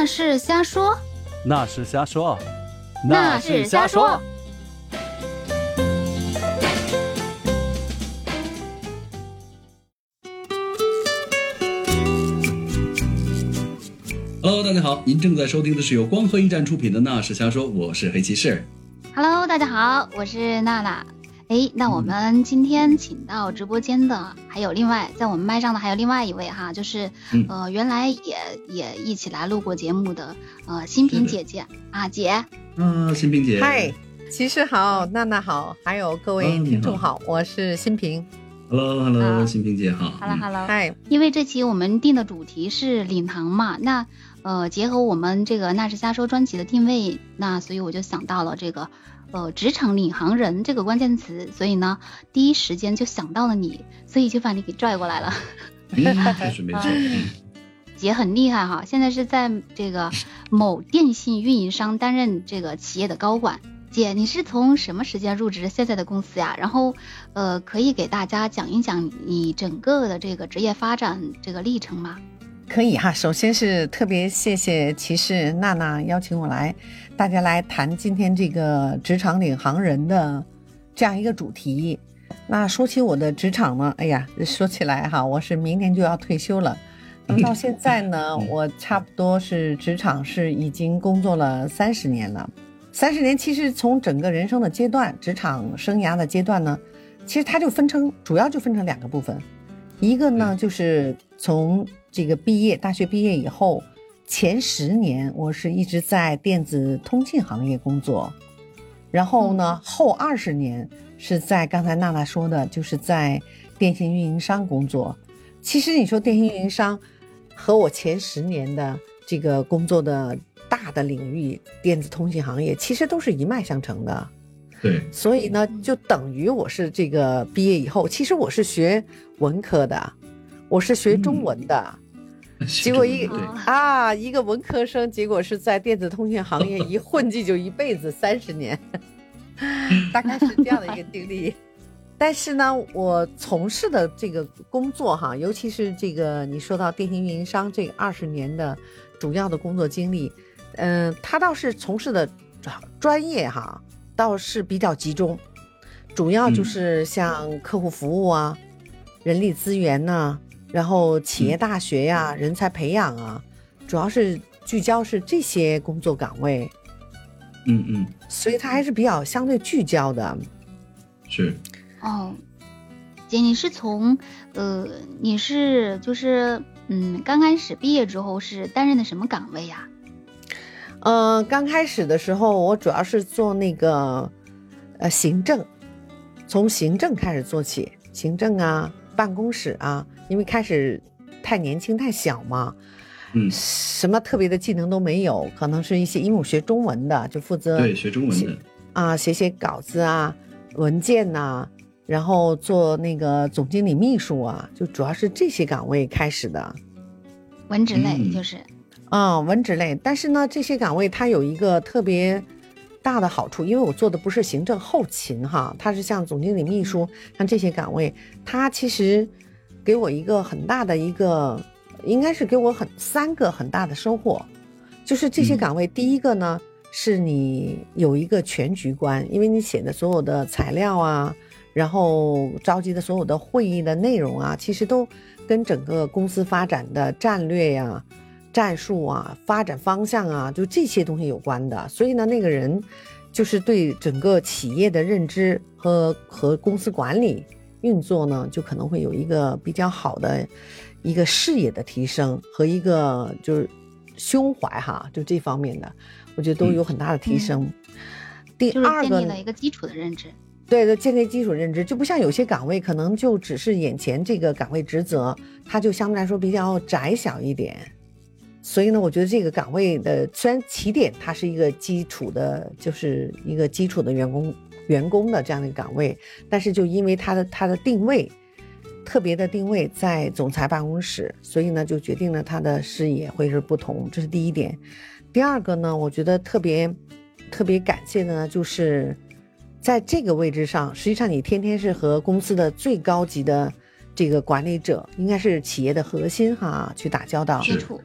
那是瞎说，那是瞎说，那是瞎说。Hello，大家好，您正在收听的是由光合驿站出品的《那是瞎说》，我是黑骑士。Hello，大家好，我是娜娜。哎，那我们今天请到直播间的还有另外在我们麦上的还有另外一位哈，就是、嗯。呃原来也也一起来录过节目的呃新平姐姐啊姐，嗯，新平姐，嗨，骑士好，娜娜好，还有各位听众好，我是新平。，Hello，Hello，啊。新平姐好。Hello 嗯。Hello，嗨，因为这期我们定的主题是领航嘛，那呃结合我们这个那是瞎说专辑的定位，那所以我就想到了这个呃职场领航人这个关键词，所以呢第一时间就想到了你，所以就把你给拽过来了。嗯，没错没错。嗯姐很厉害哈，现在是在这个某电信运营商担任这个企业的高管。姐，你是从什么时间入职现在的公司呀？然后，呃，可以给大家讲一讲你整个的这个职业发展这个历程吗？可以哈。首先是特别谢谢骑士娜娜邀请我来，大家来谈今天这个职场领航人的这样一个主题。那说起我的职场呢，哎呀，说起来哈，我是明年就要退休了。那么到现在呢，我差不多是职场是已经工作了三十年了。三十年其实从整个人生的阶段，职场生涯的阶段呢，其实它就分成主要就分成两个部分，一个呢就是从这个毕业，大学毕业以后前十年，我是一直在电子通信行业工作，然后呢后二十年是在刚才娜娜说的，就是在电信运营商工作。其实你说电信运营商和我前十年的这个工作的大的领域电子通信行业，其实都是一脉相承的。对，所以呢，就等于我是这个毕业以后，其实我是学文科的，我是学中文的，结果一啊一个文科生，结果是在电子通信行业一混迹就一辈子三十年，大概是这样的一个经历。但是呢，我从事的这个工作哈，尤其是这个你说到电信运营商这二十年的主要的工作经历，嗯、他倒是从事的专专业哈，倒是比较集中，主要就嗯。是像客户服务啊、人力资源呐、然后企业大学呀、人才培养啊，主要是聚焦是这些工作岗位，嗯嗯，所以它还是比较相对聚焦的。是。哦，姐，你是从呃，你是就是嗯，刚开始毕业之后是担任的什么岗位呀？嗯，刚开始的时候，我主要是做那个呃行政，从行政开始做起，行政啊，办公室啊，因为开始太年轻太小嘛，嗯，什么特别的技能都没有，可能是一些因为我学中文的，就负责对，学中文的。啊写写稿子啊、文件呐、然后做那个总经理秘书啊，就主要是这些岗位开始的。文职类嗯就是。啊、文职类，但是呢，这些岗位它有一个特别大的好处，因为我做的不是行政后勤哈，它是像总经理、秘书，像这些岗位，它其实给我一个很大的一个，应该是给我很三个很大的收获，就是这些嗯岗位，第一个呢是你有一个全局观，因为你写的所有的材料啊，然后召集的所有的会议的内容啊，其实都跟整个公司发展的战略呀、战术啊、发展方向啊，就这些东西有关的。所以呢，那个人就是对整个企业的认知和和公司管理运作呢，就可能会有一个比较好的一个视野的提升和一个就是胸怀哈，就这方面的，我觉得都有很大的提升。第就是二个建立了一个基础的认知。对对，建立基础认知，就不像有些岗位可能就只是眼前这个岗位职责，它就相对来说比较窄小一点。所以呢，我觉得这个岗位的虽然起点它是一个基础的，就是一个基础的员工员工的这样的一个岗位，但是就因为他的他的定位特别的定位在总裁办公室，所以呢就决定了他的视野会是不同，这是第一点。第二个呢，我觉得特别特别感谢的呢，就是在这个位置上，实际上你天天是和公司的最高级的这个管理者，应该是企业的核心哈，去打交道。接触，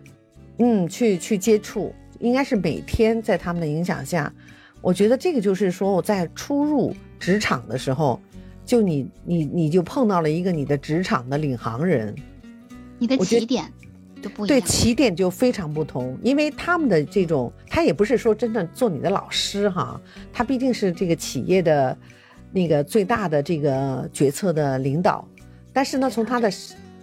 嗯，去去接触，应该是每天在他们的影响下，我觉得这个就是说我在初入职场的时候，就你你你就碰到了一个你的职场的领航人，你的起点就不一对。起点就非常不同，因为他们的这种，他也不是说真正做你的老师哈，他毕竟是这个企业的那个最大的这个决策的领导，但是呢，从他的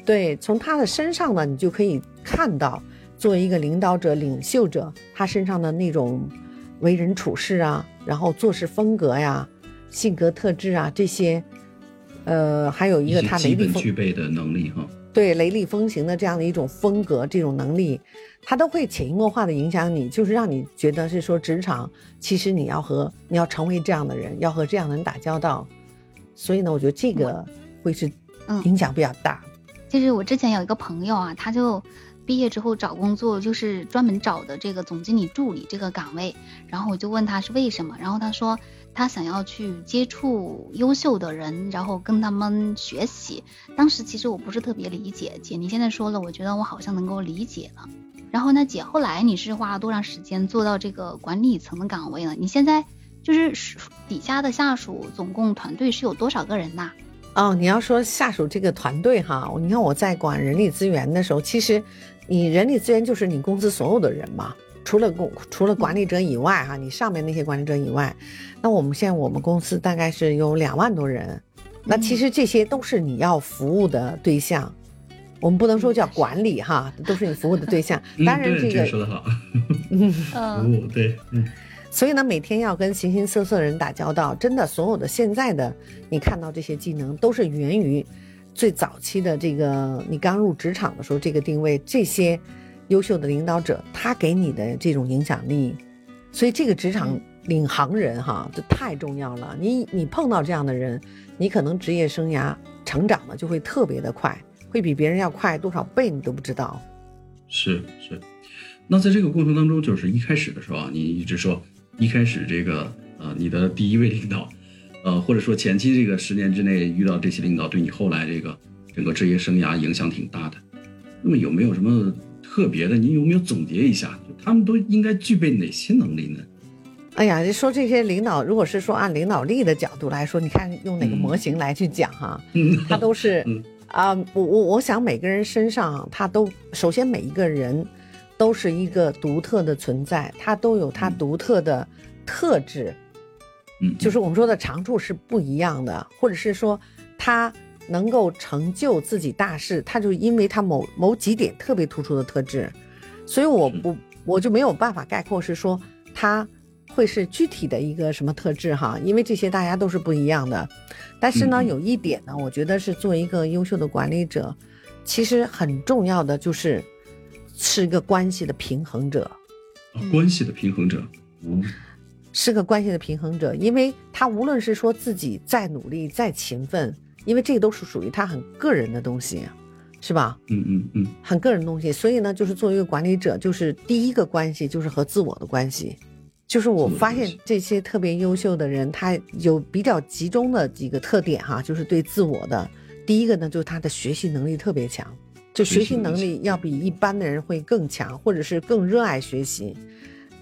对从他的身上呢，你就可以看到，作为一个领导者、领袖者，他身上的那种为人处事啊，然后做事风格呀、性格特质啊这些，呃，还有一个他雷厉风具备的能力哈。对雷厉风行的这样的一种风格、这种能力，它都会潜移默化的影响你，就是让你觉得是说职场其实你要和你要成为这样的人，要和这样的人打交道。所以呢，我觉得这个会是嗯影响比较大。就是我之前有一个朋友啊，他就毕业之后找工作，就是专门找的这个总经理助理这个岗位。然后我就问他是为什么，然后他说他想要去接触优秀的人，然后跟他们学习。当时其实我不是特别理解，姐你现在说了，我觉得我好像能够理解了。然后呢，姐后来你是花了多长时间做到这个管理层的岗位呢？你现在就是底下的下属总共团队是有多少个人呐？哦，你要说下属这个团队哈，你看我在管人力资源的时候，其实你人力资源就是你公司所有的人嘛，除了公除了管理者以外哈，你上面那些管理者以外，那我们现在我们公司大概是有两万多人，那其实这些都是你要服务的对象，我们不能说叫管理哈，都是你服务的对象。嗯当然这个，说得好，嗯，服嗯务对，嗯，所以呢，每天要跟形形色色的人打交道，真的，所有的现在的你看到这些技能，都是源于最早期的这个你刚入职场的时候这个定位，这些优秀的领导者他给你的这种影响力，所以这个职场领航人哈，这太重要了。你你碰到这样的人，你可能职业生涯成长的就会特别的快，会比别人要快多少倍，你都不知道。是是。那在这个过程当中，就是一开始的时候啊，你一直说一开始这个呃，你的第一位领导，呃，或者说前期这个十年之内遇到这些领导，对你后来这个整个职业生涯影响挺大的。那么有没有什么特别的？你有没有总结一下？就他们都应该具备哪些能力呢？哎呀，说这些领导，如果是说按领导力的角度来说，你看用哪个模型来去讲哈，嗯，他都是 嗯啊、我我我想每个人身上，他都首先每一个人都是一个独特的存在，他都有他独特的特质，嗯，就是我们说的长处是不一样的，或者是说他能够成就自己大事，他就因为他某某几点特别突出的特质，所以我不我就没有办法概括是说他会是具体的一个什么特质哈，因为这些大家都是不一样的。但是呢，有一点呢，我觉得是作为一个优秀的管理者，其实很重要的就是是一个关系的平衡者。啊关系的平衡者。嗯是个关系的平衡者，因为他无论是说自己再努力、再勤奋，因为这个都是属于他很个人的东西，是吧？嗯嗯嗯，很个人的东西，所以呢，就是作为一个管理者，就是第一个关系就是和自我的关系。就是我发现这些特别优秀的人，他有比较集中的几个特点哈，就是对自我的。第一个呢，就是他的学习能力特别强，就学习能力要比一般的人会更强，或者是更热爱学习。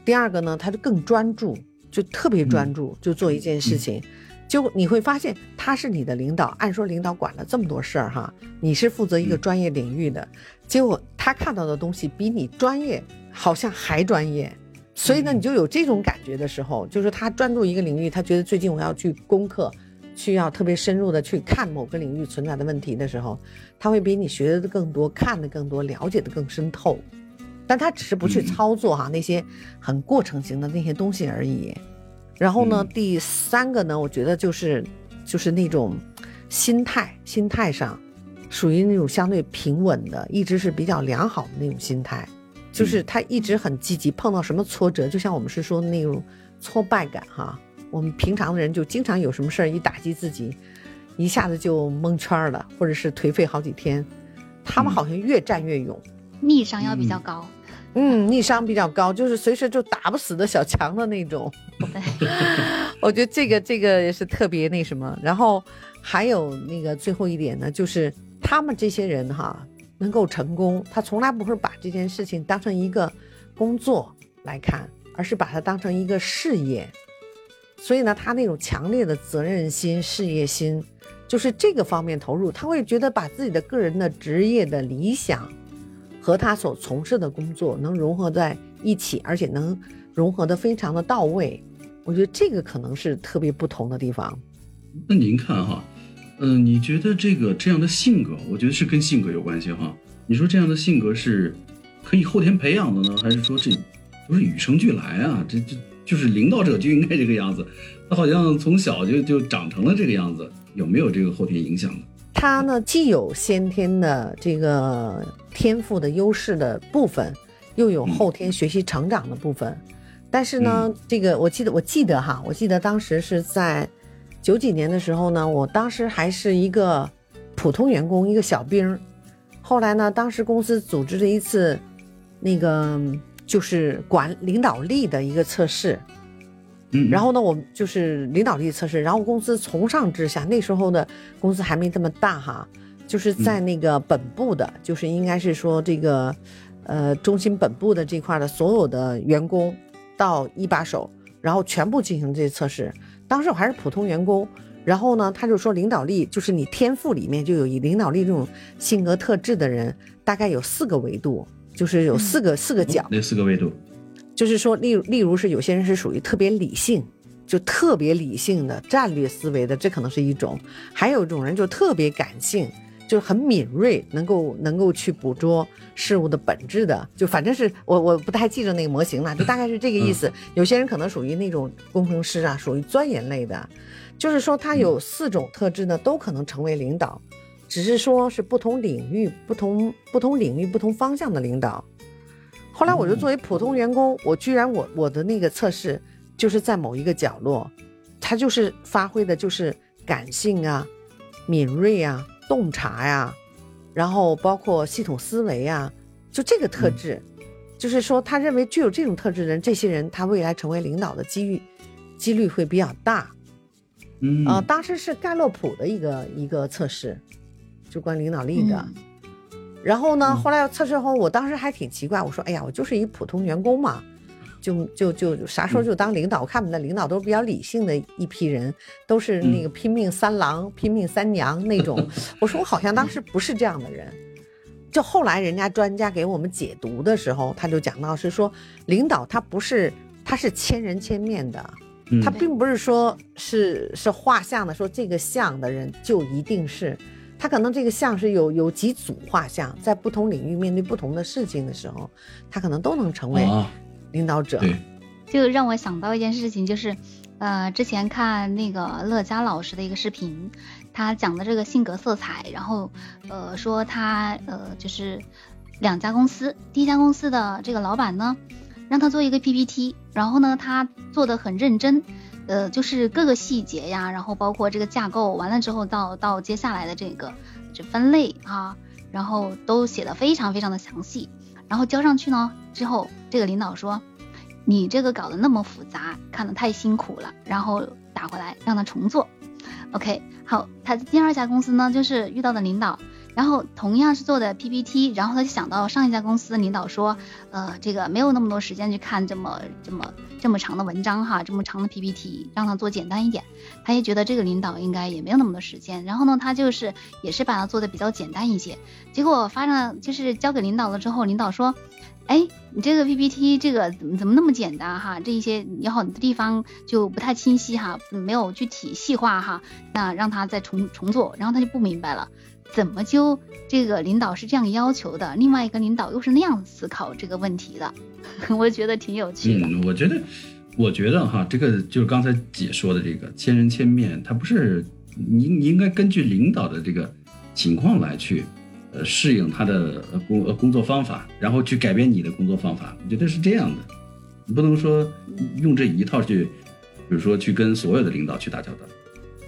第二个呢，他就更专注，就特别专注，就做一件事情。就你会发现他是你的领导，按说领导管了这么多事儿哈，你是负责一个嗯。专业领域的，结果他看到的东西比你专业好像还专业，所以呢，嗯。你就有这种感觉的时候，就是他专注一个领域，他觉得最近我要去攻克，需要特别深入的去看某个领域存在的问题的时候，他会比你学的更多，看的更多，了解的更深透，但他只是不去嗯操作哈那些很过程型的那些东西而已。然后呢，嗯第三个呢，我觉得就是就是那种心态，心态上属于那种相对平稳的，一直是比较良好的那种心态，就是他一直很积极，碰到什么挫折，就像我们是说的那种挫败感哈。我们平常的人就经常有什么事儿一打击自己，一下子就蒙圈儿了，或者是颓废好几天。他们嗯好像越战越勇，逆商要比较高。嗯，嗯逆商比较高，就是随时就打不死的小强的那种。我觉得这个这个也是特别那什么。然后还有那个最后一点呢，就是他们这些人哈，能够成功，他从来不会把这件事情当成一个工作来看，而是把它当成一个事业。所以呢，他那种强烈的责任心、事业心，就是这个方面投入，他会觉得把自己的个人的职业的理想和他所从事的工作能融合在一起，而且能融合的非常的到位。我觉得这个可能是特别不同的地方。那您看哈，嗯，你觉得这个这样的性格，我觉得是跟性格有关系哈。你说这样的性格是可以后天培养的呢，还是说这不是与生俱来啊？这这就是领导者就应该这个样子，他好像从小就就长成了这个样子，有没有这个后天影响呢？他呢，既有先天的这个天赋的优势的部分，又有后天学习成长的部分。但是呢，这个我记得，我记得哈，我记得当时是在九几年的时候呢，我当时还是一个普通员工，一个小兵。后来呢，当时公司组织了一次那个就是管领导力的一个测试。嗯，然后呢，我就是领导力测试，然后公司从上至下，那时候的公司还没这么大哈，就是在那个本部的，就是应该是说这个呃中心本部的这块的所有的员工。到一把手，然后全部进行这些测试。当时我还是普通员工，然后呢，他就说领导力就是你天赋里面就有以领导力这种性格特质的人，大概有四个维度，就是有四个四个角。那四个维度，就是说，例如例如是有些人是属于特别理性，就特别理性的战略思维的，这可能是一种；还有一种人就特别感性。就是很敏锐，能够能够去捕捉事物的本质的，就反正是我我不太记得那个模型了，就大概是这个意思。有些人可能属于那种工程师啊，属于钻研类的，就是说他有四种特质呢，都可能成为领导，只是说是不同领域、不同不同领域、不同方向的领导。后来我就作为普通员工，我居然我我的那个测试就是在某一个角落，他就是发挥的就是感性啊、敏锐啊。洞察呀，然后包括系统思维啊，就这个特质，就是说他认为具有这种特质的人，这些人他未来成为领导的机遇几率会比较大。嗯啊，当时是盖洛普的一个一个测试，就关领导力的。然后呢，后来测试后，我当时还挺奇怪，我说：“哎呀，我就是一普通员工嘛。”就就就啥时候就当领导？我看我们的领导都是比较理性的一批人，都是那个拼命三郎、拼命三娘那种。我说我好像当时不是这样的人。就后来人家专家给我们解读的时候，他就讲到是说，领导他不是他是千人千面的，他并不是说是是画像的，说这个像的人就一定是他，可能这个像是有有几组画像，在不同领域面对不同的事情的时候，他可能都能成为。领导者，就让我想到一件事情，就是，呃，之前看那个乐嘉老师的一个视频，他讲的这个性格色彩，然后，呃，说他，呃，就是两家公司，第一家公司的这个老板呢，让他做一个 PPT，然后呢，他做的很认真，呃，就是各个细节呀，然后包括这个架构，完了之后到到接下来的这个这分类啊，然后都写的非常非常的详细。然后交上去呢，之后这个领导说，你这个搞得那么复杂，看得太辛苦了，然后打回来让他重做。OK，好，他第二家公司呢，就是遇到的领导。然后同样是做的 PPT，然后他就想到上一家公司的领导说，呃，这个没有那么多时间去看这么这么这么长的文章哈，这么长的 PPT，让他做简单一点。他也觉得这个领导应该也没有那么多时间，然后呢，他就是也是把它做的比较简单一些。结果发上就是交给领导了之后，领导说，哎，你这个 PPT 这个怎么怎么那么简单哈？这一些有好多地方就不太清晰哈，没有具体细化哈，那让他再重重做，然后他就不明白了。怎么就这个领导是这样要求的？另外一个领导又是那样思考这个问题的，我觉得挺有趣的。嗯，我觉得，我觉得哈，这个就是刚才姐说的这个千人千面，它不是你你应该根据领导的这个情况来去呃适应他的工工作方法，然后去改变你的工作方法。我觉得是这样的，你不能说用这一套去，比如说去跟所有的领导去打交道，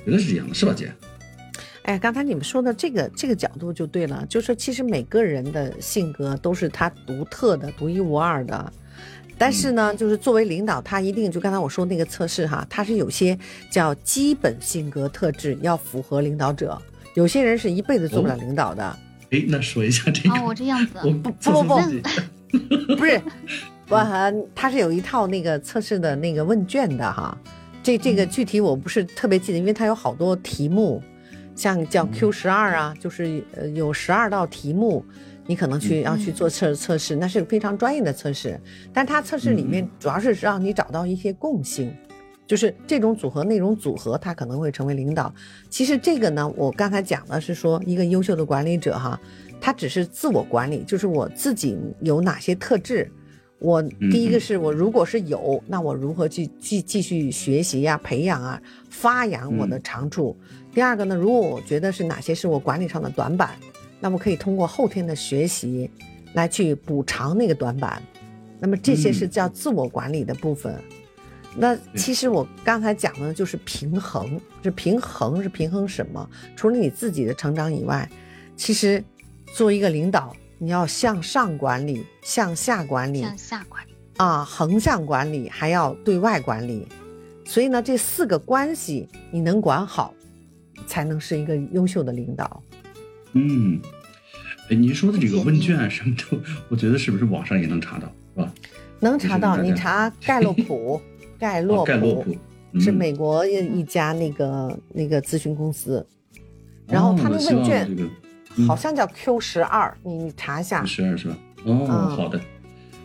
觉得是这样的，是吧，姐？哎，刚才你们说的这个这个角度就对了，就是其实每个人的性格都是他独特的、独一无二的。但是呢，就是作为领导，他一定就刚才我说那个测试哈，他是有些叫基本性格特质要符合领导者。有些人是一辈子做不了领导的，哎，那说一下这个。哦，我这样子。我不不不不是，不，他是有一套那个测试的那个问卷的哈。这这个具体我不是特别记得，因为它有好多题目，像叫 Q 十二啊，就是呃有十二道题目，你可能去要去做测测试，那是非常专业的测试。但它测试里面主要是让你找到一些共性，就是这种组合那种组合，它可能会成为领导。其实这个呢，我刚才讲的是说一个优秀的管理者哈，他只是自我管理，就是我自己有哪些特质。我第一个是我如果是有，那我如何去继继续学习呀、培养啊、发扬我的长处？第二个呢，如果我觉得是哪些是我管理上的短板，那么可以通过后天的学习来去补偿那个短板。那么这些是叫自我管理的部分。那其实我刚才讲的就是平衡，是平衡是平衡什么？除了你自己的成长以外，其实作为一个领导。你要向上管理，向下管理，向下管理啊，横向管理还要对外管理，所以呢，这四个关系你能管好，才能是一个优秀的领导。嗯，哎，您说的这个问卷什么的，我觉得是不是网上也能查到，是吧？能查到，你查盖洛普，盖洛普是美国一家那个那个咨询公司，然后他的问卷这个。好像叫 Q 十二，你查一下。十二是吧？哦，好的。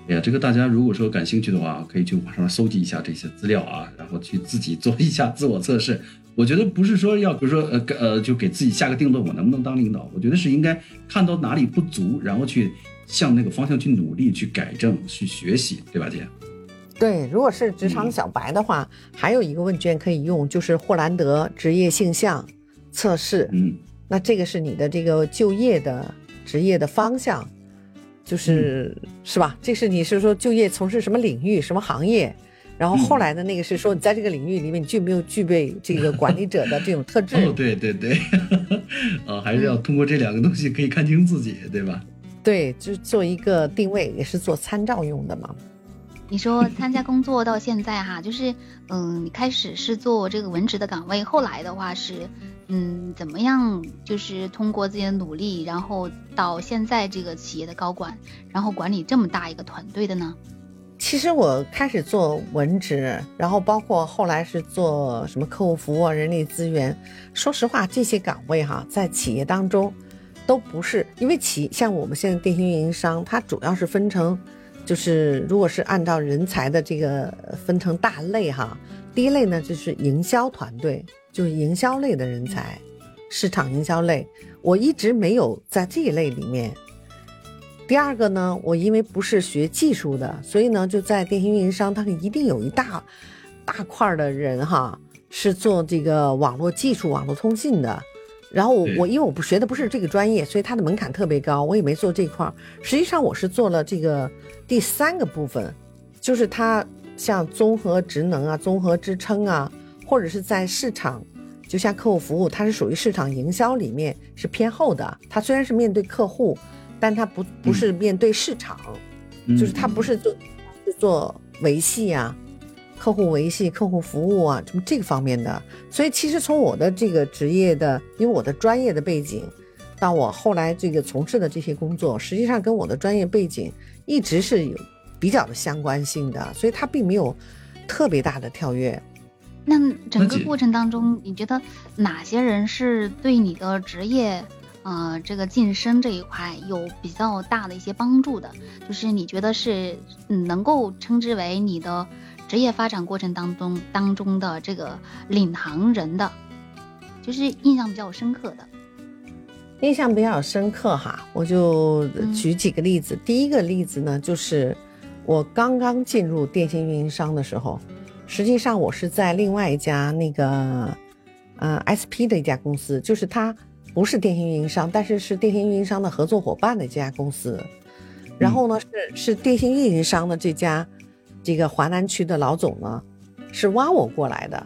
哎呀，这个大家如果说感兴趣的话，可以去网上搜集一下这些资料啊，然后去自己做一下自我测试。我觉得不是说要，比如说呃呃，就给自己下个定论，我能不能当领导？我觉得是应该看到哪里不足，然后去向那个方向去努力，去改正，去学习，对吧，姐？对，如果是职场小白的话，还有一个问卷可以用，就是霍兰德职业性向测试。嗯。那这个是你的这个就业的职业的方向，就是是吧？这是你是说就业从事什么领域、什么行业？然后后来的那个是说你在这个领域里面你具没有具备这个管理者的这种特质？哦，对对对，啊，还是要通过这两个东西可以看清自己，对吧？对，就是做一个定位，也是做参照用的嘛。你说参加工作到现在哈，就是嗯，你开始是做这个文职的岗位，后来的话是嗯，怎么样？就是通过自己的努力，然后到现在这个企业的高管，然后管理这么大一个团队的呢？其实我开始做文职，然后包括后来是做什么客户服务、人力资源。说实话，这些岗位哈，在企业当中都不是，因为企像我们现在电信运营商，它主要是分成。就是，如果是按照人才的这个分成大类哈，第一类呢就是营销团队，就是营销类的人才，市场营销类，我一直没有在这一类里面。第二个呢，我因为不是学技术的，所以呢就在电信运营商，它一定有一大大块的人哈，是做这个网络技术、网络通信的。然后我我因为我不学的不是这个专业，所以它的门槛特别高，我也没做这块儿。实际上我是做了这个。第三个部分，就是它像综合职能啊、综合支撑啊，或者是在市场，就像客户服务，它是属于市场营销里面是偏后的。它虽然是面对客户，但他不不是面对市场，就是他不是做做维系啊、客户维系、客户服务啊，什么这个方面的。所以其实从我的这个职业的，因为我的专业的背景，到我后来这个从事的这些工作，实际上跟我的专业背景。一直是有比较的相关性的，所以它并没有特别大的跳跃。那整个过程当中，你觉得哪些人是对你的职业，呃，这个晋升这一块有比较大的一些帮助的？就是你觉得是嗯，能够称之为你的职业发展过程当中当中的这个领航人的，就是印象比较深刻的。印象比较深刻哈，我就举几个例子。第一个例子呢，就是我刚刚进入电信运营商的时候，实际上我是在另外一家那个呃 SP 的一家公司，就是它不是电信运营商，但是是电信运营商的合作伙伴的这家公司。然后呢，是是电信运营商的这家这个华南区的老总呢，是挖我过来的，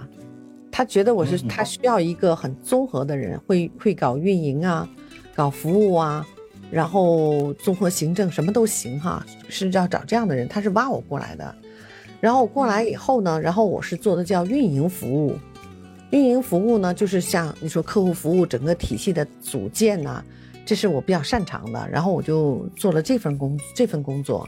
他觉得我是他需要一个很综合的人，会会搞运营啊。搞服务啊，然后综合行政什么都行哈，是要找这样的人。他是挖我过来的，然后我过来以后呢，然后我是做的叫运营服务。运营服务呢，就是像你说客户服务整个体系的组建呐，这是我比较擅长的，然后我就做了这份工这份工作。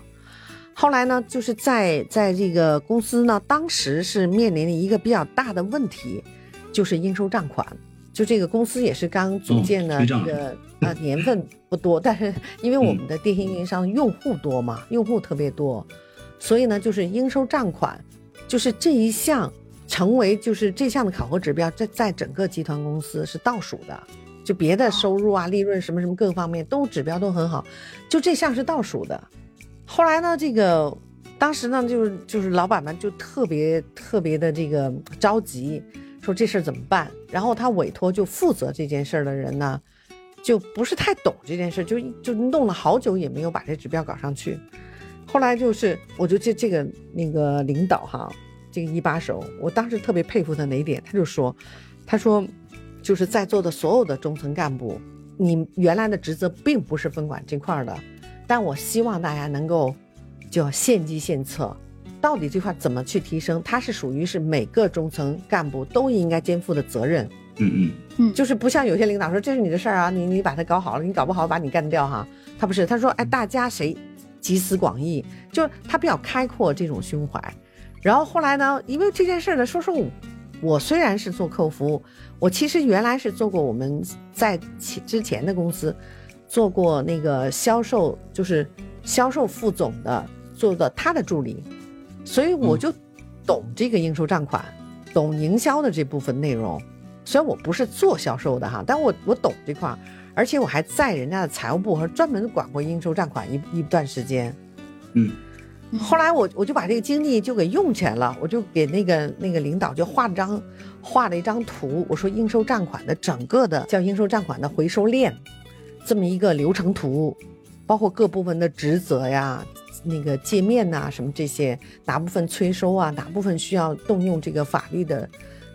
后来呢，就是在在这个公司呢，当时是面临了一个比较大的问题，就是应收账款。就这个公司也是刚组建的，这个呃年份不多，但是因为我们的电信运营商用户多嘛，用户特别多，所以呢，就是应收账款，就是这一项成为就是这项的考核指标，在在整个集团公司是倒数的。就别的收入啊、利润什么什么各方面都指标都很好，就这项是倒数的。后来呢，这个当时呢，就是就是老板们就特别特别的这个着急，说这事儿怎么办？然后他委托就负责这件事儿的人呢，就不是太懂这件事，就就弄了好久也没有把这指标搞上去。后来就是我就这这个那个领导哈，这个一把手，我当时特别佩服他哪一点？他就说，他说。就是在座的所有的中层干部，你原来的职责并不是分管这块的，但我希望大家能够就献计献策，到底这块怎么去提升，它是属于是每个中层干部都应该肩负的责任。嗯嗯嗯，就是不像有些领导说这是你的事儿啊，你你把它搞好了，你搞不好把你干掉哈。他不是，他说哎，大家谁集思广益，就是他比较开阔这种胸怀。然后后来呢，因为这件事呢，说实话。我虽然是做客户服务，我其实原来是做过我们在之前的公司做过那个销售，就是销售副总的，做的他的助理，所以我就懂这个应收账款，懂营销的这部分内容。虽然我不是做销售的哈，但我我懂这块儿，而且我还在人家的财务部和专门管过应收账款一一段时间。嗯。后来我我就把这个精力就给用起来了，我就给那个那个领导就画了张画了一张图，我说应收账款的整个的叫应收账款的回收链，这么一个流程图，包括各部分的职责呀，那个界面呐什么这些，哪部分催收啊，哪部分需要动用这个法律的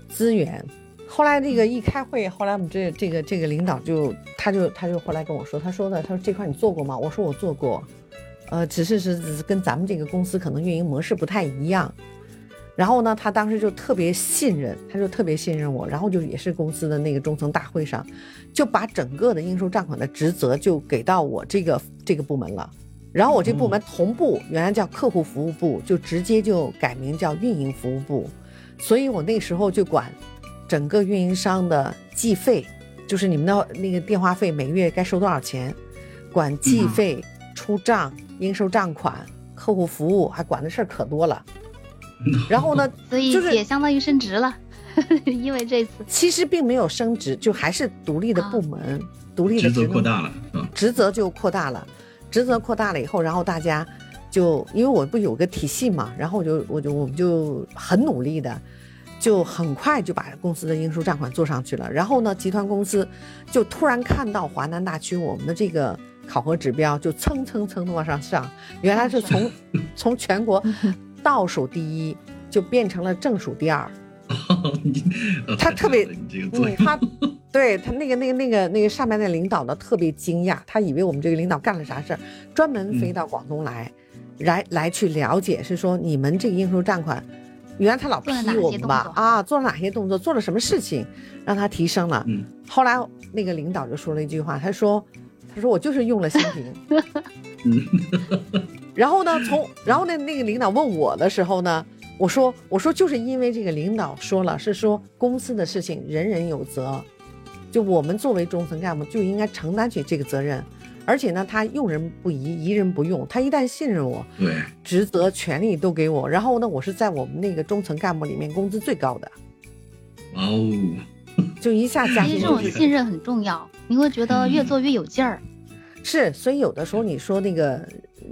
资源。后来这个一开会，后来我们这这个这个领导就他就他就后来跟我说，他说的他说这块你做过吗？我说我做过。呃，只是是跟咱们这个公司可能运营模式不太一样，然后呢，他当时就特别信任，他就特别信任我，然后就也是公司的那个中层大会上，就把整个的应收账款的职责就给到我这个这个部门了，然后我这部门同步原来叫客户服务部，就直接就改名叫运营服务部，所以我那时候就管整个运营商的计费，就是你们的那个电话费每个月该收多少钱，管计费出账。应收账款、客户服务还管的事儿可多了，然后呢，所以也相当于升职了，因为这次其实并没有升职，就还是独立的部门，独立的职责扩大了，职责就扩大了，职责扩大了以后，然后大家就因为我不有个体系嘛，然后我就我就我们就很努力的，就很快就把公司的应收账款做上去了，然后呢，集团公司就突然看到华南大区我们的这个。考核指标就蹭蹭蹭的往上上，原来是从 从全国倒数第一就变成了正数第二。他特别，嗯，他对他那个那个那个那个上面的领导呢特别惊讶，他以为我们这个领导干了啥事儿，专门飞到广东来，来来去了解，是说你们这个应收账款，原来他老批我们吧，啊，做了哪些动作，做了什么事情，让他提升了。后来那个领导就说了一句话，他说。他说我就是用了新品，然后呢，从然后那那个领导问我的时候呢，我说我说就是因为这个领导说了，是说公司的事情人人有责，就我们作为中层干部就应该承担起这个责任，而且呢，他用人不疑，疑人不用，他一旦信任我，对，职责权利都给我，然后呢，我是在我们那个中层干部里面工资最高的，哇 哦，就一下加，其实这种信任很重要，你会觉得越做越有劲儿。是，所以有的时候你说那个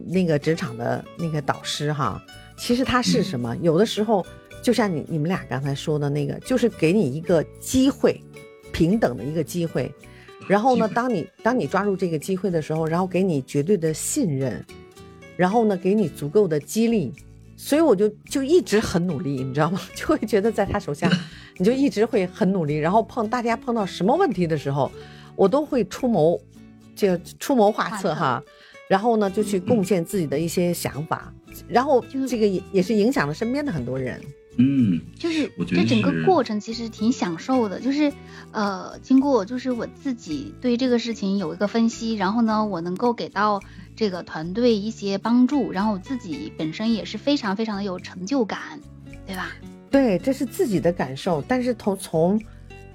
那个职场的那个导师哈，其实他是什么？有的时候就像你你们俩刚才说的那个，就是给你一个机会，平等的一个机会。然后呢，当你当你抓住这个机会的时候，然后给你绝对的信任，然后呢，给你足够的激励。所以我就就一直很努力，你知道吗？就会觉得在他手下，你就一直会很努力。然后碰大家碰到什么问题的时候，我都会出谋。就出谋划策哈，然后呢就去贡献自己的一些想法，然后这个也也是影响了身边的很多人。嗯，就是这整个过程其实挺享受的，就是呃，经过就是我自己对这个事情有一个分析，然后呢，我能够给到这个团队一些帮助，然后我自己本身也是非常非常的有成就感，对吧？对，这是自己的感受，但是从从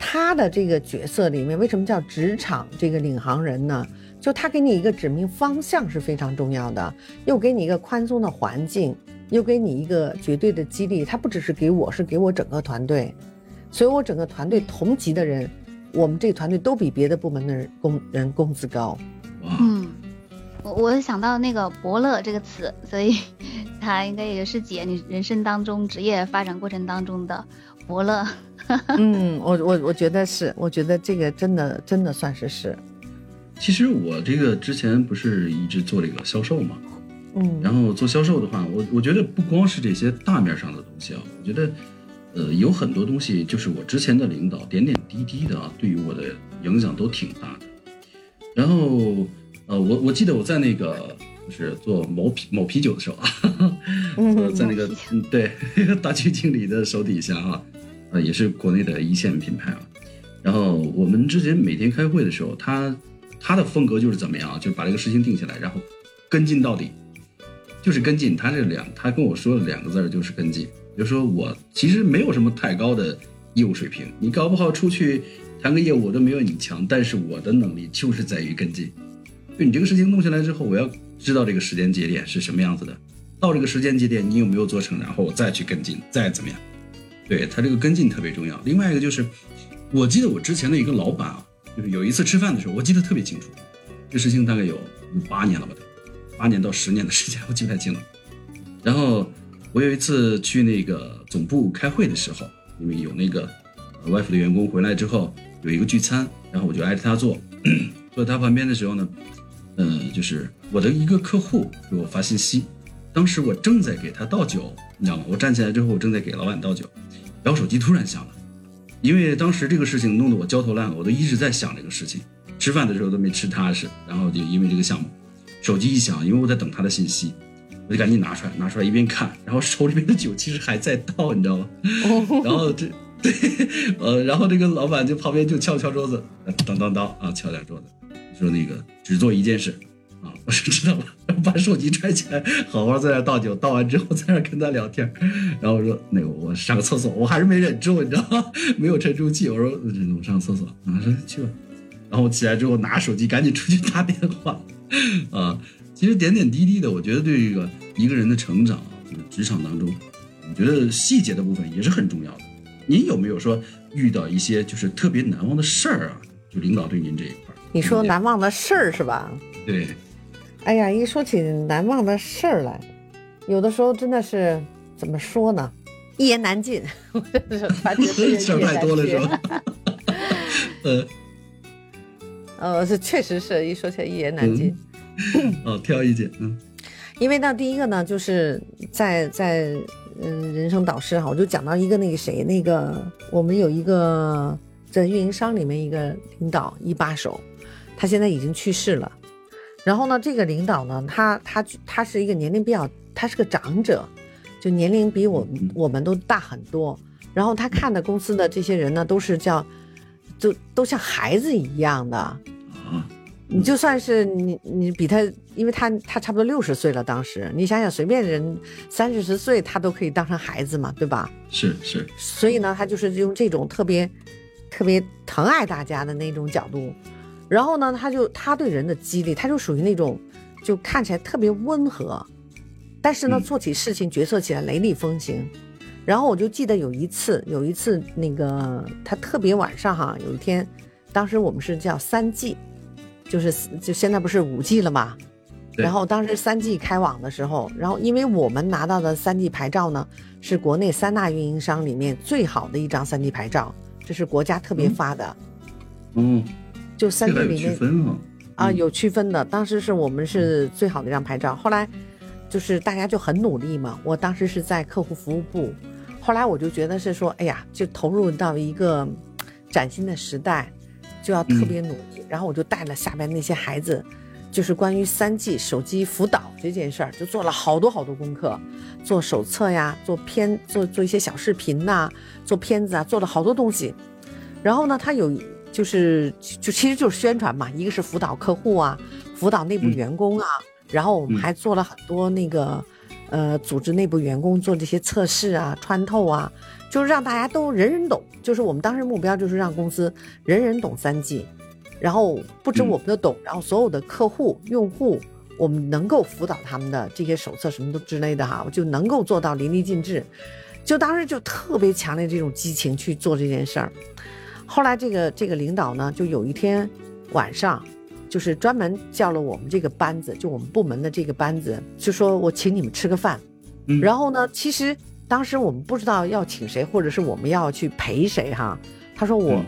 他的这个角色里面，为什么叫职场这个领航人呢？就他给你一个指明方向是非常重要的，又给你一个宽松的环境，又给你一个绝对的激励。他不只是给我，是给我整个团队，所以我整个团队同级的人，我们这个团队都比别的部门的人工人工资高。嗯，我我想到那个伯乐这个词，所以他应该也是解你人生当中职业发展过程当中的伯乐。嗯，我我我觉得是，我觉得这个真的真的算是是，其实我这个之前不是一直做这个销售嘛，嗯，然后做销售的话，我我觉得不光是这些大面上的东西啊，我觉得，呃，有很多东西就是我之前的领导点点滴滴的啊，对于我的影响都挺大的。然后，呃，我我记得我在那个就是做某啤某啤酒的时候啊，呃在那个对 大区经理的手底下啊，呃也是国内的一线品牌啊。然后我们之前每天开会的时候，他他的风格就是怎么样啊，就把这个事情定下来，然后跟进到底。就是跟进，他这两，他跟我说了两个字儿，就是跟进。就说我其实没有什么太高的业务水平，你搞不好出去谈个业务我都没有你强，但是我的能力就是在于跟进。就你这个事情弄下来之后，我要知道这个时间节点是什么样子的，到这个时间节点你有没有做成，然后我再去跟进，再怎么样。对他这个跟进特别重要。另外一个就是，我记得我之前的一个老板啊，就是有一次吃饭的时候，我记得特别清楚，这事情大概有八年了吧，八年到十年的时间，我记不太清了。然后我有一次去那个总部开会的时候，因为有那个呃外服的员工回来之后有一个聚餐，然后我就挨着他坐，坐在他旁边的时候呢，呃，就是我的一个客户给我发信息，当时我正在给他倒酒，你知道吗？我站起来之后，我正在给老板倒酒，然后手机突然响了，因为当时这个事情弄得我焦头烂额，我都一直在想这个事情，吃饭的时候都没吃踏实，然后就因为这个项目，手机一响，因为我在等他的信息，我就赶紧拿出来，拿出来一边看，然后手里面的酒其实还在倒，你知道吗？然后这 对，呃，然后这个老板就旁边就敲敲桌子，当当当啊，敲两桌子，说那个只做一件事啊，我说知道了，然后把手机揣起来，好好在那倒酒，倒完之后在那跟他聊天，然后我说那个我上个厕所，我还是没忍住，你知道吗？没有沉住气，我说嗯我上厕所，啊，说去吧，然后我起来之后拿手机赶紧出去打电话，啊，其实点点滴滴的，我觉得对这个一个人的成长啊，就是职场当中，我觉得细节的部分也是很重要的。您有没有说遇到一些就是特别难忘的事儿啊？就领导对您这一块儿，你说难忘的事儿是吧？对，哎呀，一说起难忘的事儿来，有的时候真的是怎么说呢，一言难尽。我真是发觉这个 事儿太多了是吧？呃，尽？呃，是确实是一说起来一言难尽。哦，挑一件，嗯因为呢，第一个呢，就是在在嗯人生导师哈，我就讲到一个那个谁，那个我们有一个在运营商里面一个领导一把手，他现在已经去世了。然后呢，这个领导呢，他他他是一个年龄比较，他是个长者，就年龄比我嗯我们都大很多。然后他看的公司的这些人呢，都是叫，就都像孩子一样的。啊，你就算是你，你比他，因为他他差不多六十岁了，当时你想想，随便人三四十岁，他都可以当成孩子嘛，对吧？是是，所以呢，他就是用这种特别特别疼爱大家的那种角度，然后呢，他就他对人的激励，他就属于那种就看起来特别温和，但是呢，嗯。做起事情决策起来雷厉风行。然后我就记得有一次，有一次那个他特别晚上哈，有一天，当时我们是叫三 G，就是就现在不是五 G 了嘛，然后当时三 G 开网的时候，然后因为我们拿到的三 G 牌照呢，是国内三大运营商里面最好的一张三 G 牌照，这是国家特别发的，哦，就三这 G 还有区里面啊，有区分的。当时是我们是最好的一张牌照，后来就是大家就很努力嘛。我当时是在客户服务部，后来我就觉得是说，哎呀，就投入到一个崭新的时代，就要特别努力。然后我就带了下边那些孩子，就是关于三 G 手机辅导这件事儿，就做了好多好多功课，做手册呀，做片，做做一些小视频呐，做片子啊，做了好多东西。然后呢，他有就是就其实就是宣传嘛，一个是辅导客户啊，辅导内部员工啊，然后我们还做了很多那个呃，组织内部员工做这些测试啊，穿透啊，就是让大家都人人懂。就是我们当时目标就是让公司人人懂三 G。然后不止我们的懂，然后所有的客户、用户，我们能够辅导他们的这些手册什么都之类的哈，就能够做到淋漓尽致。就当时就特别强烈这种激情去做这件事儿。后来这个这个领导呢，就有一天晚上，就是专门叫了我们这个班子，就我们部门的这个班子，就说我请你们吃个饭。然后呢，其实当时我们不知道要请谁，或者是我们要去陪谁哈。他说我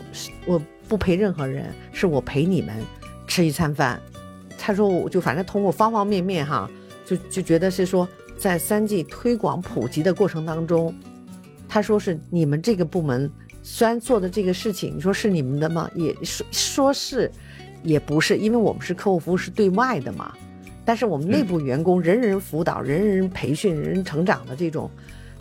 我。不陪任何人，是我陪你们吃一餐饭。他说，我就反正通过方方面面哈，就就觉得是说，在三 G 推广普及的过程当中，他说是你们这个部门虽然做的这个事情，你说是你们的吗？也说说是，也不是，因为我们是客户服务是对外的嘛。但是我们内部员工人人辅导、人人培训、人人成长的这种，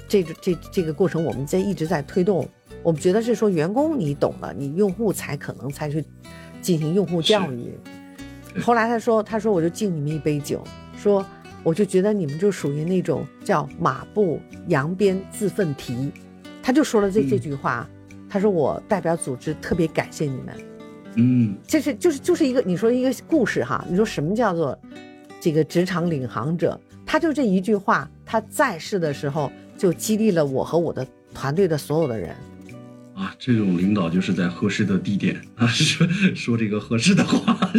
这这这个过程，我们在一直在推动。我们觉得是说，员工你懂了，你用户才可能才去进行用户教育。后来他说，他说我就敬你们一杯酒，说我就觉得你们就属于那种叫马不扬鞭自奋蹄，他就说了这这句话。他说我代表组织特别感谢你们。嗯，这是就是就是一个你说一个故事哈，你说什么叫做这个职场领航者？他就这一句话，他在世的时候就激励了我和我的团队的所有的人。啊，这种领导就是在合适的地点啊，说说这个合适的话，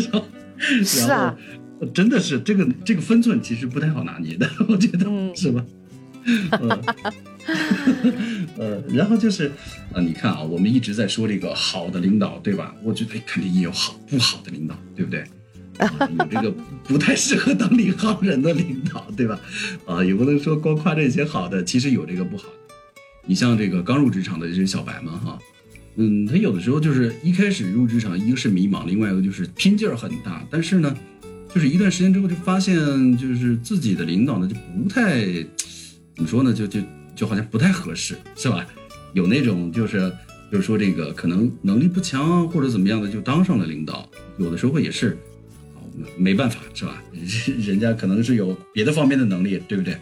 是啊，真的是这个这个分寸其实不太好拿捏的，我觉得是吧？呃，然后就是啊，你看啊，我们一直在说这个好的领导，对吧？我觉得肯定也有好不好的领导，对不对？啊有这个不太适合当领航人的领导，对吧？啊，也不能说光夸这些好的，其实有这个不好的。你像这个刚入职场的这些小白们哈，嗯，他有的时候就是一开始入职场，一个是迷茫，另外一个就是拼劲儿很大。但是呢，就是一段时间之后就发现，就是自己的领导呢就不太，怎么说呢，就就就好像不太合适，是吧？有那种就是就是说这个可能能力不强或者怎么样的就当上了领导，有的时候也是，啊没办法，是吧？人 人家可能是有别的方面的能力，对不对？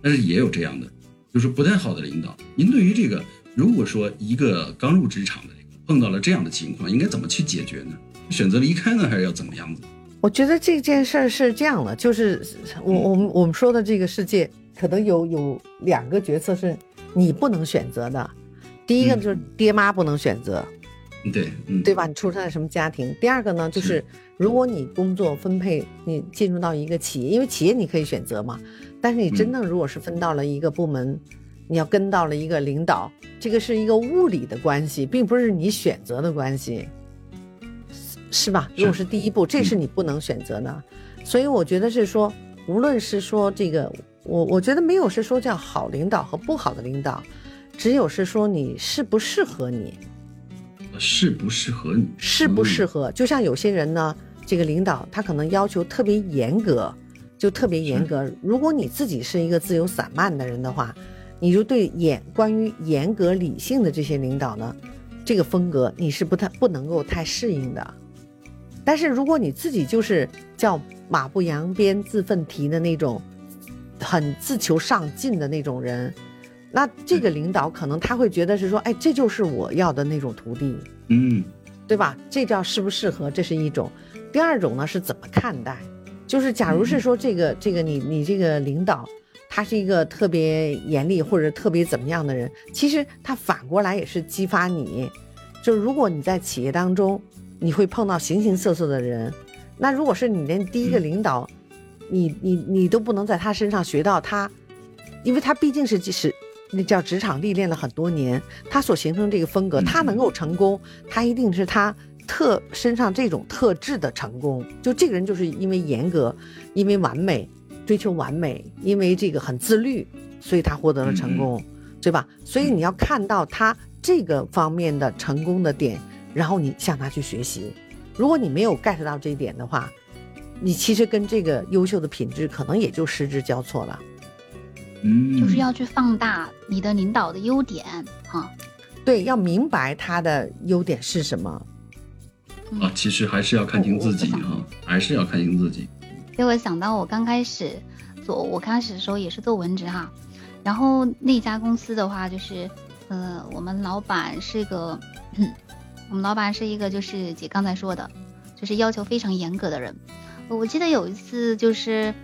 但是也有这样的。就是不太好的领导，您对于这个，如果说一个刚入职场的碰到了这样的情况，应该怎么去解决呢？选择离开呢，还是要怎么样子？我觉得这件事儿是这样的，就是我我们我们说的这个世界，可能有有两个角色是你不能选择的。第一个就是爹妈不能选择，对，对吧？你出生在什么家庭？第二个呢，就是如果你工作分配，你进入到一个企业，因为企业你可以选择嘛。但是你真正如果是分到了一个部门，你要跟到了一个领导，这个是一个物理的关系，并不是你选择的关系，是吧？如果是第一步，这是你不能选择的。所以我觉得是说，无论是说这个，我我觉得没有是说叫好领导和不好的领导，只有是说你适不适合你，适不适合你，适不适合。就像有些人呢，这个领导他可能要求特别严格。就特别严格。如果你自己是一个自由散漫的人的话，你就对严关于严格理性的这些领导呢，这个风格你是不太不能够太适应的。但是如果你自己就是叫马不扬鞭自奋蹄的那种，很自求上进的那种人，那这个领导可能他会觉得是说，哎，这就是我要的那种徒弟，嗯，对吧？这叫适不适合，这是一种。第二种呢是怎么看待？就是，假如是说这个这个你你这个领导，他是一个特别严厉或者特别怎么样的人，其实他反过来也是激发你。就如果你在企业当中，你会碰到形形色色的人，那如果是你连第一个领导，你你你都不能在他身上学到他，因为他毕竟是是那叫职场历练了很多年，他所形成这个风格，他能够成功，他一定是他。特身上这种特质的成功，就这个人就是因为严格，因为完美，追求完美，因为这个很自律，所以他获得了成功，对吧？所以你要看到他这个方面的成功的点，然后你向他去学习。如果你没有 get 到这一点的话，你其实跟这个优秀的品质可能也就失之交错了。嗯，就是要去放大你的领导的优点哈。对，要明白他的优点是什么。啊，其实还是要看清自己啊，还是要看清自己。给我想到我刚开始做，我刚开始的时候也是做文职哈，然后那家公司的话就是，呃，我们老板是一个，我们老板是一个就是姐刚才说的，就是要求非常严格的人。我记得有一次就是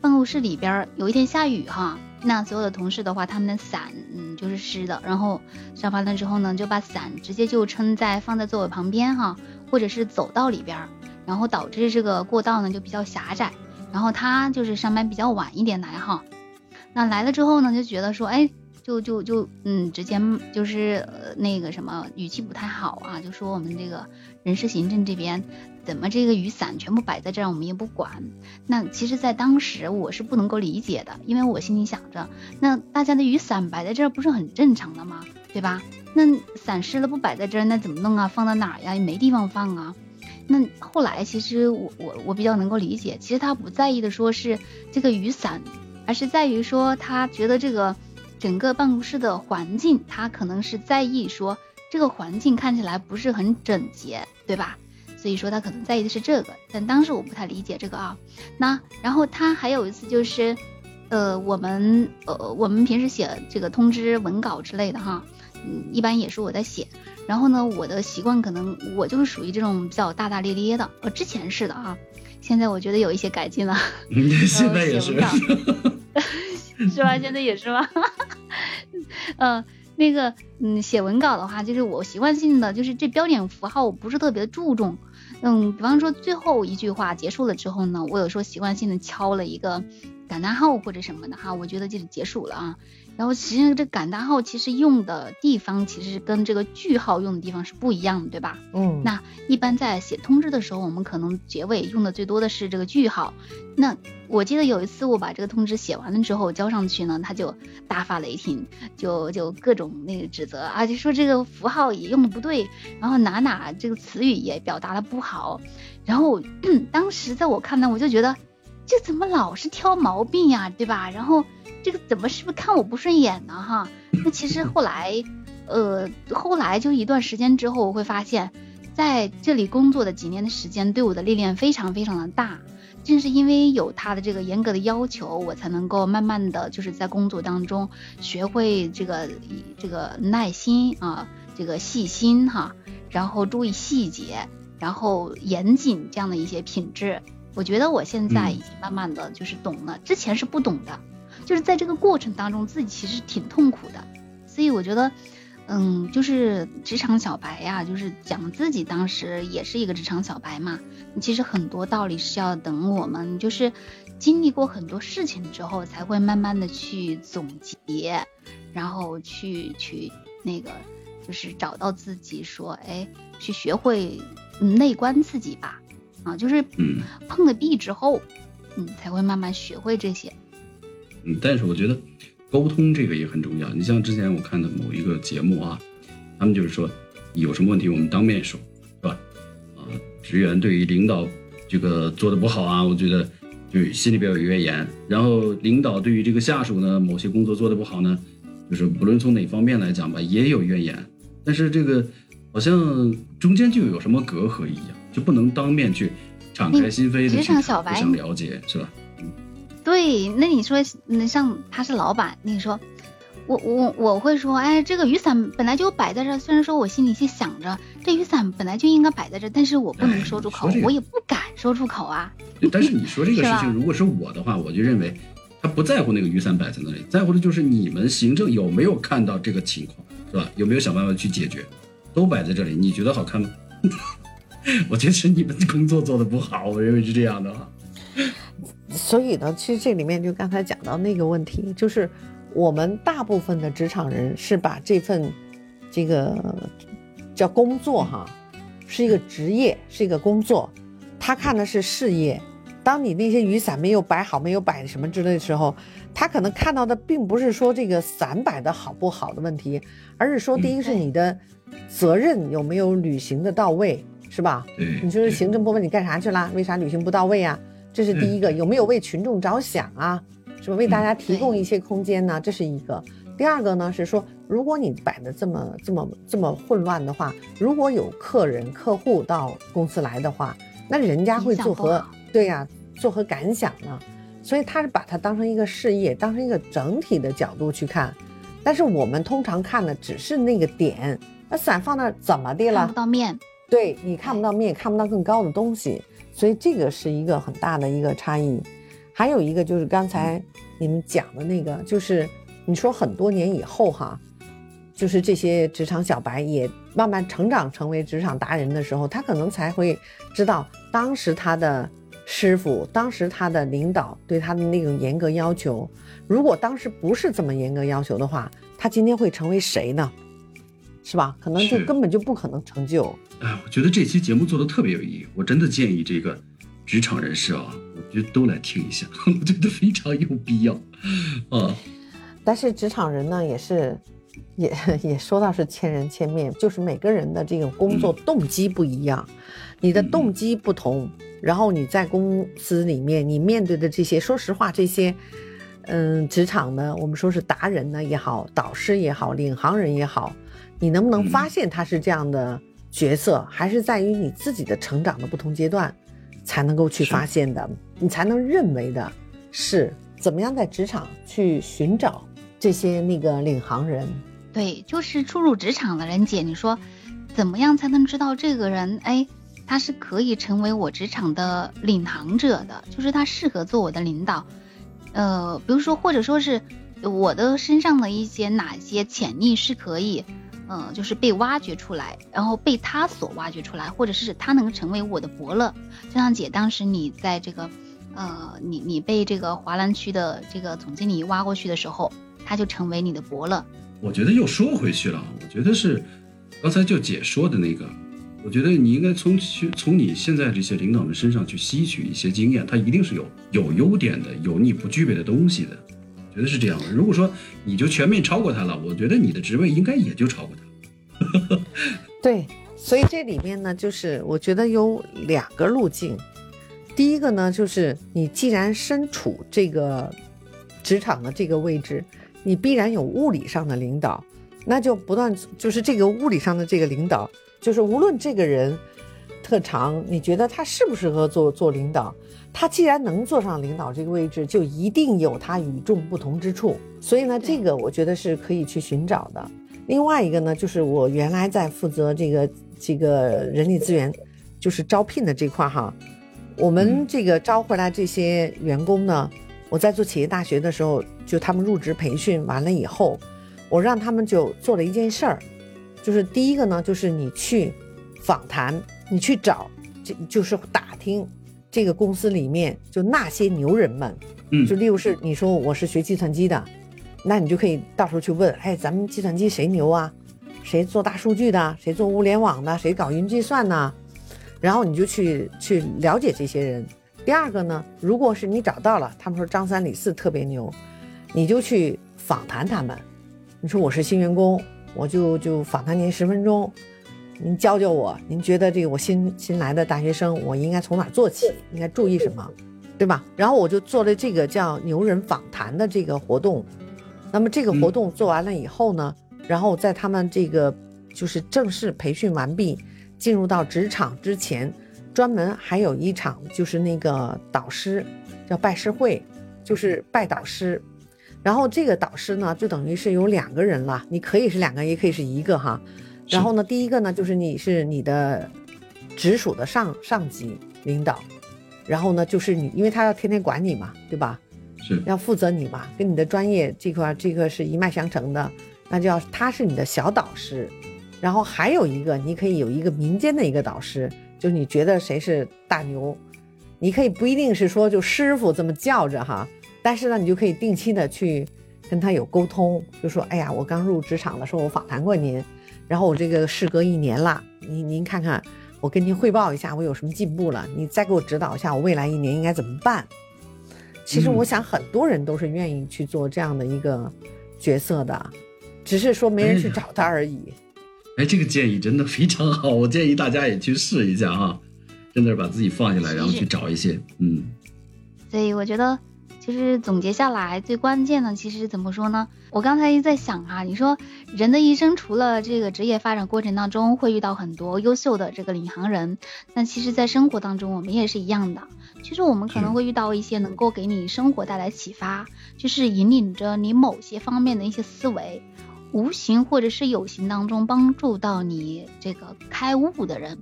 办公室里边有一天下雨哈，那所有的同事的话，他们的伞嗯就是湿的，然后上班了之后呢，就把伞直接就撑在放在座位旁边哈。或者是走道里边，然后导致这个过道呢就比较狭窄，然后他就是上班比较晚一点来哈，那来了之后呢就觉得说，哎，就就就嗯，直接就是那个什么语气不太好啊，就说我们这个人事行政这边怎么这个雨伞全部摆在这儿，我们也不管。那其实，在当时我是不能够理解的，因为我心里想着，那大家的雨伞摆在这儿不是很正常的吗？对吧？那伞湿了不摆在这儿，那怎么弄啊？放到哪儿呀？也没地方放啊。那后来其实我我我比较能够理解，其实他不在意的说是这个雨伞，而是在于说他觉得这个整个办公室的环境，他可能是在意说这个环境看起来不是很整洁，对吧？所以说他可能在意的是这个。但当时我不太理解这个啊。那然后他还有一次就是，呃，我们呃我们平时写这个通知文稿之类的哈。嗯，一般也是我在写，然后呢，我的习惯可能我就是属于这种比较大大咧咧的，呃之前是的啊，现在我觉得有一些改进了。现在也是，是吧？现在也是吗？嗯，那个，嗯，写文稿的话，就是我习惯性的，就是这标点符号我不是特别注重。嗯，比方说最后一句话结束了之后呢，我有时候习惯性的敲了一个感叹号或者什么的哈，我觉得就是结束了啊。然后其实这感叹号其实用的地方其实跟这个句号用的地方是不一样的，对吧？嗯，那一般在写通知的时候，我们可能结尾用的最多的是这个句号。那我记得有一次我把这个通知写完了之后交上去呢，他就大发雷霆，就就各种那个指责啊，就说这个符号也用的不对，然后哪哪这个词语也表达的不好。然后 当时在我看来，我就觉得这怎么老是挑毛病呀，对吧？然后。这个怎么是不是看我不顺眼呢？哈，那其实后来，呃，后来就一段时间之后，我会发现，在这里工作的几年的时间，对我的历练非常非常的大。正是因为有他的这个严格的要求，我才能够慢慢的就是在工作当中学会这个这个耐心啊，这个细心哈，然后注意细节，然后严谨这样的一些品质。我觉得我现在已经慢慢的就是懂了，之前是不懂的。就是在这个过程当中，自己其实挺痛苦的，所以我觉得，嗯，就是职场小白呀，就是讲自己当时也是一个职场小白嘛。其实很多道理是要等我们就是经历过很多事情之后，才会慢慢的去总结，然后去去那个，就是找到自己说，哎，去学会内观自己吧，啊，就是嗯碰了壁之后，嗯，才会慢慢学会这些。嗯，但是我觉得沟通这个也很重要。你像之前我看的某一个节目啊，他们就是说有什么问题我们当面说，是吧？啊，职员对于领导这个做的不好啊，我觉得就心里边有怨言。然后领导对于这个下属呢，某些工作做的不好呢，就是不论从哪方面来讲吧，也有怨言。但是这个好像中间就有什么隔阂一样，就不能当面去敞开心扉的去了解，是吧？对，那你说，那像他是老板，你说，我我我会说，哎，这个雨伞本来就摆在这，虽然说我心里去想着，这雨伞本来就应该摆在这，但是我不能说出口，我也不敢说出口啊。但是你说这个事情，如果是我的话，我就认为他不在乎那个雨伞摆在那里，在乎的就是你们行政有没有看到这个情况，是吧？有没有想办法去解决？都摆在这里，你觉得好看吗？我觉得是你们工作做的不好，我认为是这样的哈。所以呢，其实这里面就刚才讲到那个问题，就是我们大部分的职场人是把这份这个叫工作哈，是一个职业，是一个工作，他看的是事业。当你那些雨伞没有摆好，没有摆什么之类的时候，他可能看到的并不是说这个伞摆的好不好的问题，而是说第一是你的责任有没有履行的到位，是吧？嗯。你说行政部门你干啥去了？为啥履行不到位啊？这是第一个，有没有为群众着想啊？是吧？为大家提供一些空间呢？这是一个。第二个呢是说，如果你摆的这么这么这么混乱的话，如果有客人客户到公司来的话，那人家会作何对呀？作何感想呢？所以他是把它当成一个事业，当成一个整体的角度去看。但是我们通常看的只是那个点，那伞放那怎么的了？看不到面，对你看不到面，看不到更高的东西，所以这个是一个很大的一个差异。还有一个就是刚才你们讲的那个，就是你说很多年以后哈，就是这些职场小白也慢慢成长成为职场达人的时候，他可能才会知道当时他的师傅，当时他的领导对他的那种严格要求。如果当时不是这么严格要求的话，他今天会成为谁呢？是吧？可能就根本就不可能成就。哎，我觉得这期节目做的特别有意义，我真的建议这个职场人士啊，我觉得都来听一下，我觉得非常有必要啊。但是职场人呢，也是，也也说到是千人千面，就是每个人的这个工作动机不一样，你的动机不同，然后你在公司里面你面对的这些，说实话这些。嗯，职场呢，我们说是达人呢也好，导师也好，领航人也好，你能不能发现他是这样的角色，还是在于你自己的成长的不同阶段，才能够去发现的，你才能认为的是怎么样在职场去寻找这些那个领航人。对，就是初入职场的人姐，你说怎么样才能知道这个人，哎，他是可以成为我职场的领航者的，就是他适合做我的领导。呃，比如说，或者说是我的身上的一些哪些潜力是可以，嗯，就是被挖掘出来，然后被他所挖掘出来，或者是他能成为我的伯乐。就像姐当时你在这个，呃，你你被这个华南区的这个总经理挖过去的时候，他就成为你的伯乐。我觉得又说回去了，我觉得是刚才就姐说的那个。我觉得你应该从去从你现在这些领导人身上去吸取一些经验，他一定是有有优点的，有你不具备的东西的，觉得是这样的。如果说你就全面超过他了，我觉得你的职位应该也就超过他。对，所以这里面呢，就是我觉得有两个路径。第一个呢，就是你既然身处这个职场的这个位置，你必然有物理上的领导，那就不断就是这个物理上的这个领导。就是无论这个人特长，你觉得他适不适合做做领导？他既然能坐上领导这个位置，就一定有他与众不同之处。所以呢，这个我觉得是可以去寻找的。另外一个呢，就是我原来在负责这个这个人力资源，就是招聘的这块哈。我们这个招回来这些员工呢，我在做企业大学的时候，就他们入职培训完了以后，我让他们就做了一件事儿。就是第一个呢，就是你去访谈，你去找，这就是打听这个公司里面就那些牛人们，嗯，就例如是你说我是学计算机的，那你就可以到时候去问，哎，咱们计算机谁牛啊？谁做大数据的？谁做物联网的？谁搞云计算呢？然后你就去去了解这些人。第二个呢，如果是你找到了，他们说张三李四特别牛，你就去访谈他们。你说我是新员工。我就就访谈您十分钟，您教教我，您觉得这个我新新来的大学生，我应该从哪做起？应该注意什么，对吧？然后我就做了这个叫牛人访谈的这个活动。那么这个活动做完了以后呢，然后在他们这个就是正式培训完毕，进入到职场之前，专门还有一场就是那个导师叫拜师会，就是拜导师。然后这个导师呢，就等于是有两个人了，你可以是两个，也可以是一个哈。然后呢，第一个呢，就是你是你的直属的上上级领导，然后呢，就是你，因为他要天天管你嘛，对吧？是要负责你嘛，跟你的专业这块这个是一脉相承的，那就要他是你的小导师。然后还有一个，你可以有一个民间的一个导师，就你觉得谁是大牛，你可以不一定是说就师傅这么叫着哈。但是呢，你就可以定期的去跟他有沟通，就说：“哎呀，我刚入职场的时候，我访谈过您，然后我这个事隔一年了，您您看看，我跟您汇报一下，我有什么进步了？你再给我指导一下，我未来一年应该怎么办？”其实我想很多人都是愿意去做这样的一个角色的，只是说没人去找他而已。哎，这个建议真的非常好，我建议大家也去试一下啊，真的是把自己放下来，然后去找一些，嗯。所以我觉得，其实总结下来最关键的，其实怎么说呢？我刚才在想啊，你说人的一生除了这个职业发展过程当中会遇到很多优秀的这个领航人，那其实在生活当中我们也是一样的。其实我们可能会遇到一些能够给你生活带来启发，就是引领着你某些方面的一些思维。无形或者是有形当中帮助到你这个开悟的人，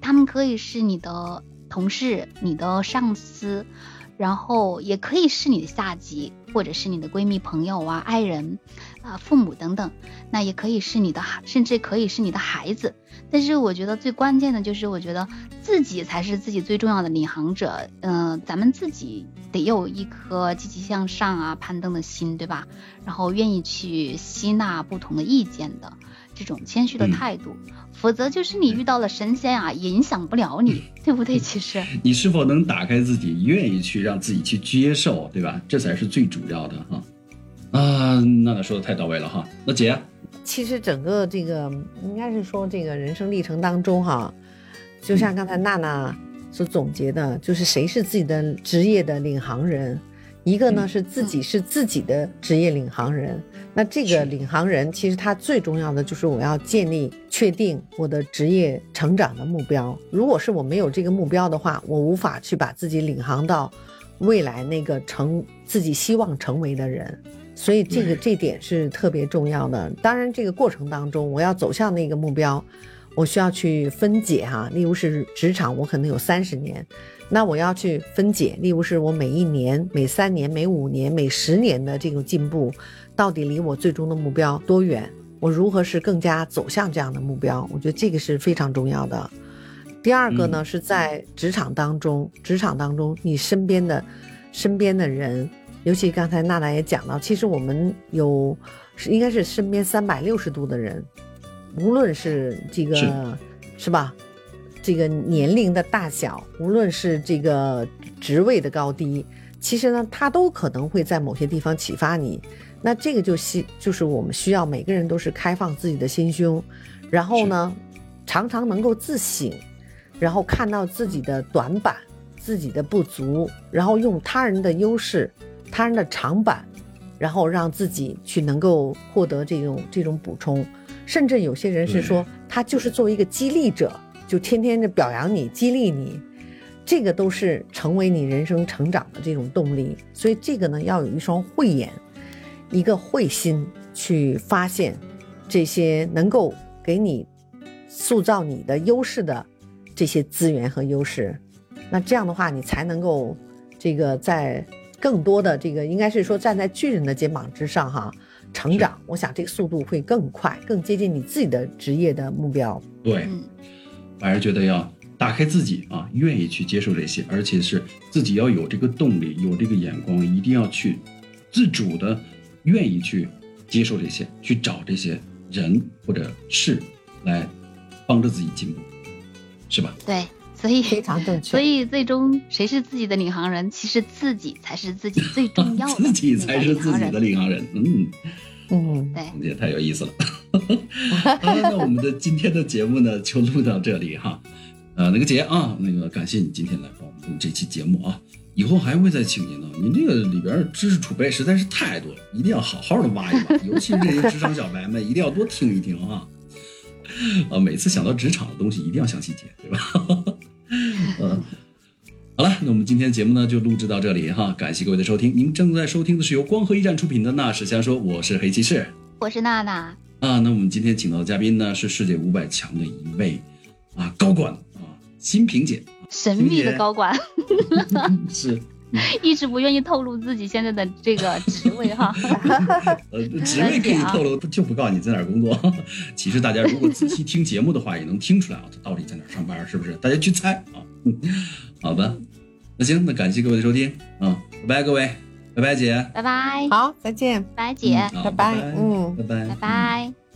他们可以是你的同事、你的上司，然后也可以是你的下级，或者是你的闺蜜、朋友啊、爱人啊、父母等等。那也可以是你的，甚至可以是你的孩子。但是我觉得最关键的就是，我觉得自己才是自己最重要的领航者。嗯，咱们自己得有一颗积极向上啊、攀登的心，对吧？然后愿意去吸纳不同的意见的这种谦虚的态度。否则就是你遇到了神仙啊，也影响不了你，对不对？其实你是否能打开自己，愿意去让自己去接受，对吧？这才是最主要的哈。啊，娜娜说的太到位了哈。那姐。其实整个这个应该是说，这个人生历程当中哈，就像刚才娜娜所总结的，就是谁是自己的职业的领航人，一个呢是自己是自己的职业领航人。那这个领航人其实他最重要的就是我要建立、确定我的职业成长的目标。如果是我没有这个目标的话，我无法去把自己领航到未来那个成自己希望成为的人。所以这个这点是特别重要的。当然，这个过程当中，我要走向那个目标，我需要去分解哈。例如是职场，我可能有三十年，那我要去分解。例如是我每一年、每三年、每五年、每十年的这种进步，到底离我最终的目标多远？我如何是更加走向这样的目标？我觉得这个是非常重要的。第二个呢，是在职场当中，职场当中你身边的身边的人。尤其刚才娜娜也讲到，其实我们有是应该是身边三百六十度的人，无论是这个是吧，这个年龄的大小，无论是这个职位的高低，其实呢，他都可能会在某些地方启发你。那这个就需就是我们需要每个人都是开放自己的心胸，然后呢，常常能够自省，然后看到自己的短板、自己的不足，然后用他人的优势。他人的长板，然后让自己去能够获得这种这种补充，甚至有些人是说他就是作为一个激励者，就天天的表扬你、激励你，这个都是成为你人生成长的这种动力。所以这个呢，要有一双慧眼，一个慧心去发现这些能够给你塑造你的优势的这些资源和优势。那这样的话，你才能够这个在。更多的这个应该是说站在巨人的肩膀之上哈，成长，我想这个速度会更快，更接近你自己的职业的目标。对，我还是觉得要打开自己啊，愿意去接受这些，而且是自己要有这个动力，有这个眼光，一定要去自主的愿意去接受这些，去找这些人或者事来帮着自己进步，是吧？对。所以非常正确。所以最终谁是自己的领航人？其实自己才是自己最重要的。自己才是自己的领航人。嗯嗯，对，也太有意思了。好，那我们的 今天的节目呢，就录到这里哈。呃，那个姐啊，那个感谢你今天来帮我们录这期节目啊，以后还会再请您呢。您这个里边知识储备实在是太多了，一定要好好的挖一挖。尤其是这些职场小白们，一定要多听一听啊。啊，每次想到职场的东西，一定要详细听，对吧？嗯，好了，那我们今天节目呢就录制到这里哈，感谢各位的收听。您正在收听的是由光合驿站出品的《那是瞎说》，我是黑骑士，我是娜娜啊。那我们今天请到的嘉宾呢是世界五百强的一位啊高管啊，新萍姐，神秘的高管，是。一直不愿意透露自己现在的这个职位哈，呃，职位可以透露，就不告诉你在哪儿工作。其实大家如果仔细听节目的话，也能听出来啊，他到底在哪儿上班，是不是？大家去猜啊。好吧，那行，那感谢各位的收听啊，拜拜各位，拜拜姐，拜拜，好，再见，拜拜姐，拜拜，嗯，拜拜，拜拜。